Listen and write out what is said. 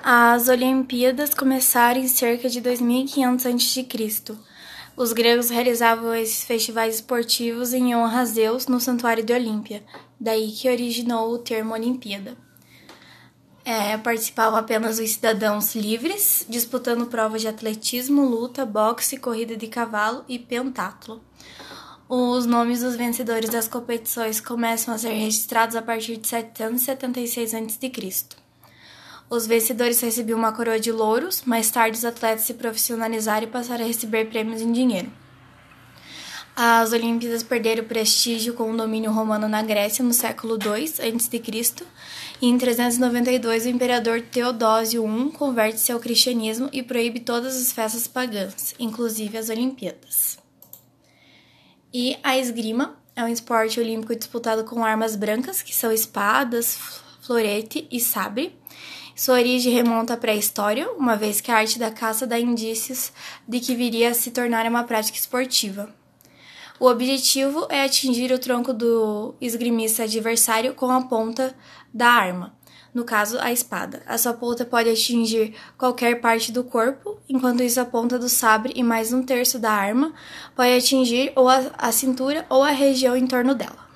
As Olimpíadas começaram em cerca de 2500 a.C. Os gregos realizavam esses festivais esportivos em honra a Zeus no santuário de Olímpia, daí que originou o termo Olimpíada. É, participavam apenas os cidadãos livres, disputando provas de atletismo, luta, boxe, corrida de cavalo e pentatlo. Os nomes dos vencedores das competições começam a ser registrados a partir de 776 a.C. Os vencedores recebiam uma coroa de louros, mais tarde os atletas se profissionalizaram e passaram a receber prêmios em dinheiro. As Olimpíadas perderam prestígio com o domínio romano na Grécia no século II a.C. e em 392 o imperador Teodósio I converte-se ao cristianismo e proíbe todas as festas pagãs, inclusive as Olimpíadas. E a esgrima é um esporte olímpico disputado com armas brancas, que são espadas, florete e sabre, sua origem remonta à pré-história, uma vez que a arte da caça dá indícios de que viria a se tornar uma prática esportiva. O objetivo é atingir o tronco do esgrimista adversário com a ponta da arma, no caso a espada. A sua ponta pode atingir qualquer parte do corpo, enquanto isso a ponta do sabre e mais um terço da arma pode atingir ou a, a cintura ou a região em torno dela.